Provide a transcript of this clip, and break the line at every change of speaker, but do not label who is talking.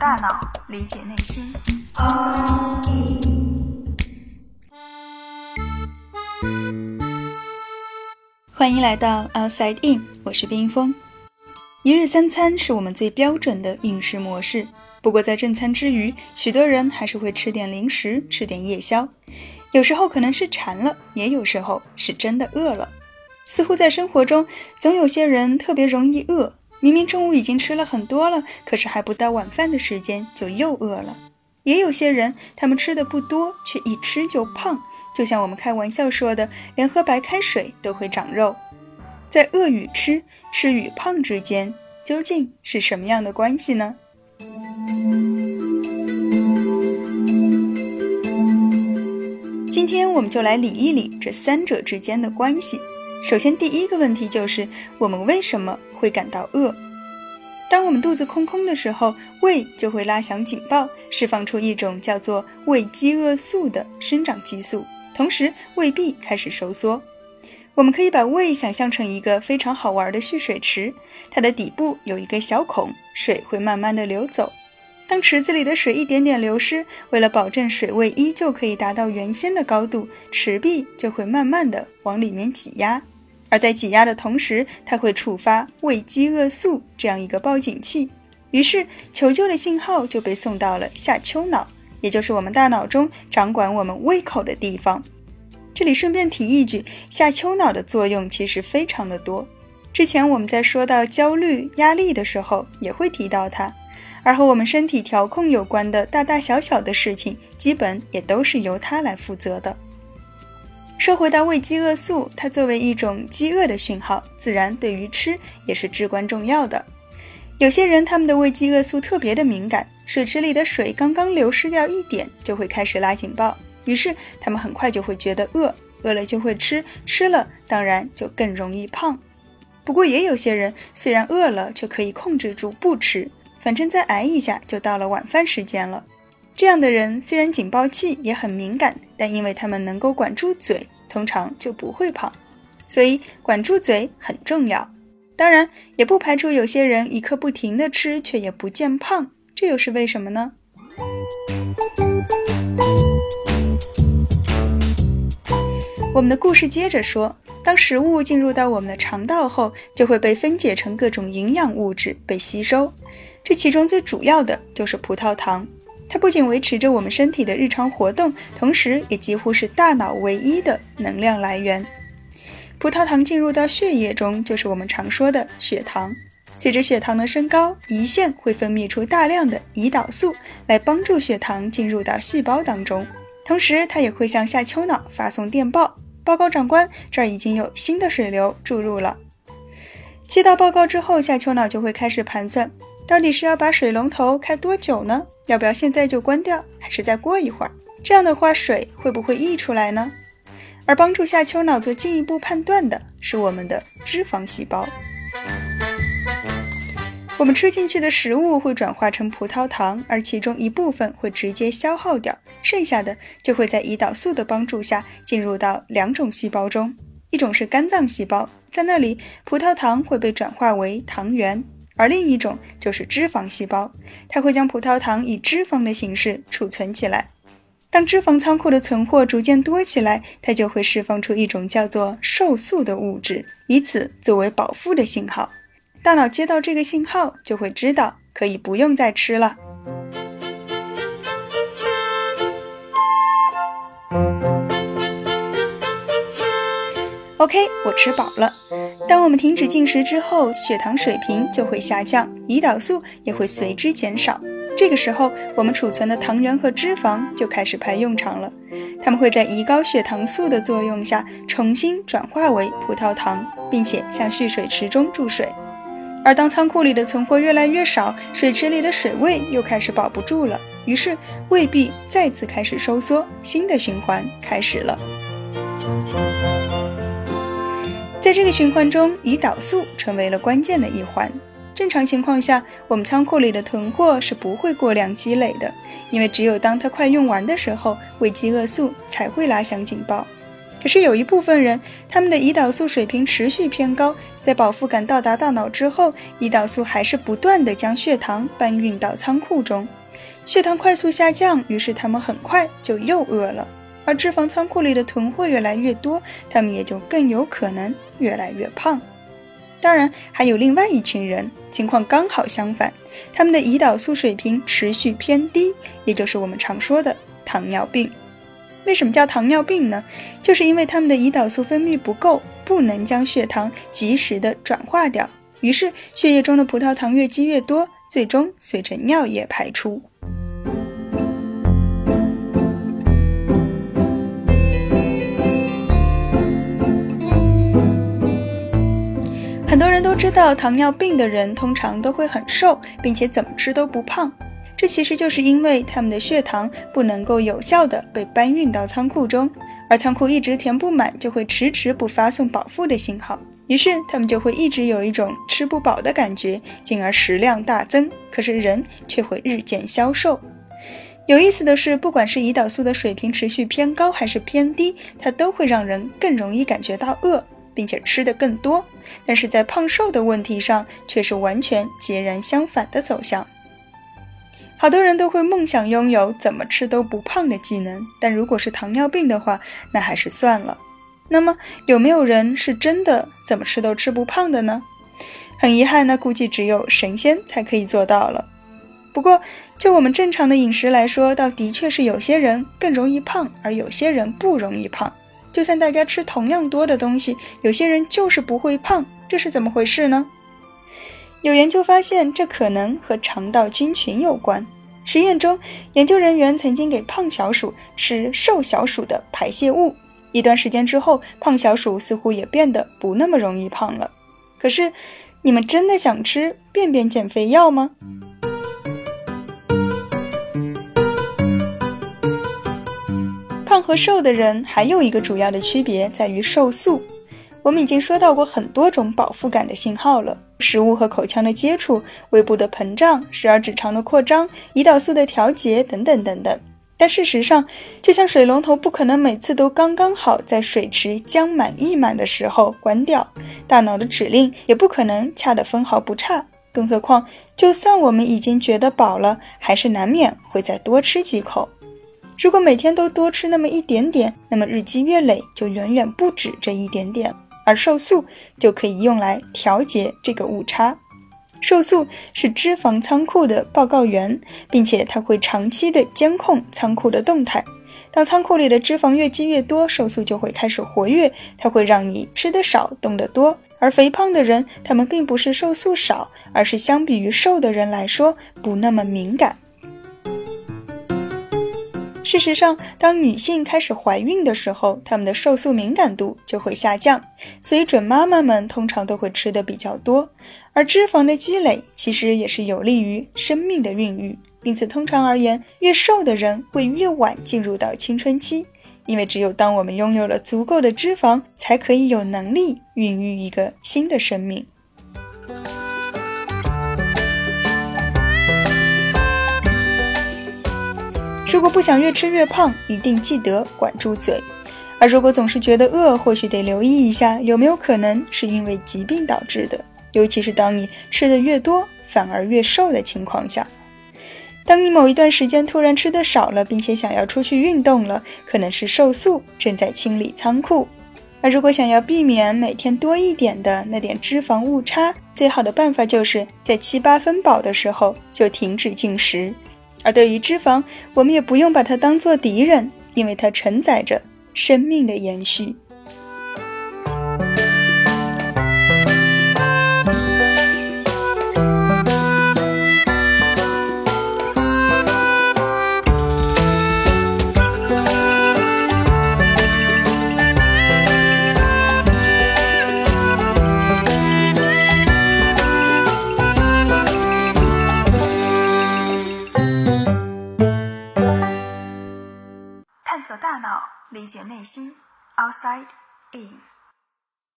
大脑，理解内心。欢迎来到 Outside In，我是冰峰。一日三餐是我们最标准的饮食模式，不过在正餐之余，许多人还是会吃点零食，吃点夜宵。有时候可能是馋了，也有时候是真的饿了。似乎在生活中，总有些人特别容易饿。明明中午已经吃了很多了，可是还不到晚饭的时间就又饿了。也有些人，他们吃的不多，却一吃就胖，就像我们开玩笑说的，连喝白开水都会长肉。在饿与吃、吃与胖之间，究竟是什么样的关系呢？今天我们就来理一理这三者之间的关系。首先，第一个问题就是我们为什么会感到饿？当我们肚子空空的时候，胃就会拉响警报，释放出一种叫做胃饥饿素的生长激素，同时胃壁开始收缩。我们可以把胃想象成一个非常好玩的蓄水池，它的底部有一个小孔，水会慢慢的流走。当池子里的水一点点流失，为了保证水位依旧可以达到原先的高度，池壁就会慢慢的往里面挤压。而在挤压的同时，它会触发胃饥饿素这样一个报警器，于是求救的信号就被送到了下丘脑，也就是我们大脑中掌管我们胃口的地方。这里顺便提一句，下丘脑的作用其实非常的多。之前我们在说到焦虑、压力的时候，也会提到它。而和我们身体调控有关的大大小小的事情，基本也都是由它来负责的。说回到胃饥饿素，它作为一种饥饿的讯号，自然对于吃也是至关重要的。有些人他们的胃饥饿素特别的敏感，水池里的水刚刚流失掉一点，就会开始拉警报，于是他们很快就会觉得饿，饿了就会吃，吃了当然就更容易胖。不过也有些人虽然饿了，却可以控制住不吃，反正再挨一下就到了晚饭时间了。这样的人虽然警报器也很敏感，但因为他们能够管住嘴，通常就不会胖。所以管住嘴很重要。当然，也不排除有些人一刻不停的吃，却也不见胖，这又是为什么呢？我们的故事接着说，当食物进入到我们的肠道后，就会被分解成各种营养物质被吸收，这其中最主要的就是葡萄糖。它不仅维持着我们身体的日常活动，同时也几乎是大脑唯一的能量来源。葡萄糖进入到血液中，就是我们常说的血糖。随着血糖的升高，胰腺会分泌出大量的胰岛素来帮助血糖进入到细胞当中，同时它也会向下丘脑发送电报，报告长官，这儿已经有新的水流注入了。接到报告之后，下丘脑就会开始盘算。到底是要把水龙头开多久呢？要不要现在就关掉，还是再过一会儿？这样的话，水会不会溢出来呢？而帮助下丘脑做进一步判断的是我们的脂肪细胞。我们吃进去的食物会转化成葡萄糖，而其中一部分会直接消耗掉，剩下的就会在胰岛素的帮助下进入到两种细胞中，一种是肝脏细胞，在那里葡萄糖会被转化为糖原。而另一种就是脂肪细胞，它会将葡萄糖以脂肪的形式储存起来。当脂肪仓库的存货逐渐多起来，它就会释放出一种叫做瘦素的物质，以此作为饱腹的信号。大脑接到这个信号，就会知道可以不用再吃了。OK，我吃饱了。当我们停止进食之后，血糖水平就会下降，胰岛素也会随之减少。这个时候，我们储存的糖原和脂肪就开始派用场了。它们会在胰高血糖素的作用下重新转化为葡萄糖，并且向蓄水池中注水。而当仓库里的存货越来越少，水池里的水位又开始保不住了，于是胃壁再次开始收缩，新的循环开始了。在这个循环中，胰岛素成为了关键的一环。正常情况下，我们仓库里的囤货是不会过量积累的，因为只有当它快用完的时候，胃饥饿素才会拉响警报。可是有一部分人，他们的胰岛素水平持续偏高，在饱腹感到达大脑之后，胰岛素还是不断的将血糖搬运到仓库中，血糖快速下降，于是他们很快就又饿了。而脂肪仓库里的囤货越来越多，他们也就更有可能越来越胖。当然，还有另外一群人，情况刚好相反，他们的胰岛素水平持续偏低，也就是我们常说的糖尿病。为什么叫糖尿病呢？就是因为他们的胰岛素分泌不够，不能将血糖及时的转化掉，于是血液中的葡萄糖越积越多，最终随着尿液排出。很多人都知道，糖尿病的人通常都会很瘦，并且怎么吃都不胖。这其实就是因为他们的血糖不能够有效的被搬运到仓库中，而仓库一直填不满，就会迟迟不发送饱腹的信号，于是他们就会一直有一种吃不饱的感觉，进而食量大增。可是人却会日渐消瘦。有意思的是，不管是胰岛素的水平持续偏高还是偏低，它都会让人更容易感觉到饿。并且吃的更多，但是在胖瘦的问题上却是完全截然相反的走向。好多人都会梦想拥有怎么吃都不胖的技能，但如果是糖尿病的话，那还是算了。那么有没有人是真的怎么吃都吃不胖的呢？很遗憾，那估计只有神仙才可以做到了。不过就我们正常的饮食来说，倒的确是有些人更容易胖，而有些人不容易胖。就算大家吃同样多的东西，有些人就是不会胖，这是怎么回事呢？有研究发现，这可能和肠道菌群有关。实验中，研究人员曾经给胖小鼠吃瘦小鼠的排泄物，一段时间之后，胖小鼠似乎也变得不那么容易胖了。可是，你们真的想吃便便减肥药吗？和瘦的人还有一个主要的区别在于瘦素。我们已经说到过很多种饱腹感的信号了：食物和口腔的接触、胃部的膨胀、十二指肠的扩张、胰岛素的调节等等等等。但事实上，就像水龙头不可能每次都刚刚好在水池将满溢满的时候关掉，大脑的指令也不可能恰得分毫不差。更何况，就算我们已经觉得饱了，还是难免会再多吃几口。如果每天都多吃那么一点点，那么日积月累就远远不止这一点点，而瘦素就可以用来调节这个误差。瘦素是脂肪仓库的报告员，并且它会长期的监控仓库的动态。当仓库里的脂肪越积越多，瘦素就会开始活跃，它会让你吃得少，动得多。而肥胖的人，他们并不是瘦素少，而是相比于瘦的人来说不那么敏感。事实上，当女性开始怀孕的时候，她们的瘦素敏感度就会下降，所以准妈妈们通常都会吃的比较多。而脂肪的积累其实也是有利于生命的孕育，因此通常而言，越瘦的人会越晚进入到青春期，因为只有当我们拥有了足够的脂肪，才可以有能力孕育一个新的生命。如果不想越吃越胖，一定记得管住嘴。而如果总是觉得饿，或许得留意一下，有没有可能是因为疾病导致的。尤其是当你吃的越多，反而越瘦的情况下。当你某一段时间突然吃的少了，并且想要出去运动了，可能是瘦素正在清理仓库。而如果想要避免每天多一点的那点脂肪误差，最好的办法就是在七八分饱的时候就停止进食。而对于脂肪，我们也不用把它当做敌人，因为它承载着生命的延续。理解内心，outside in。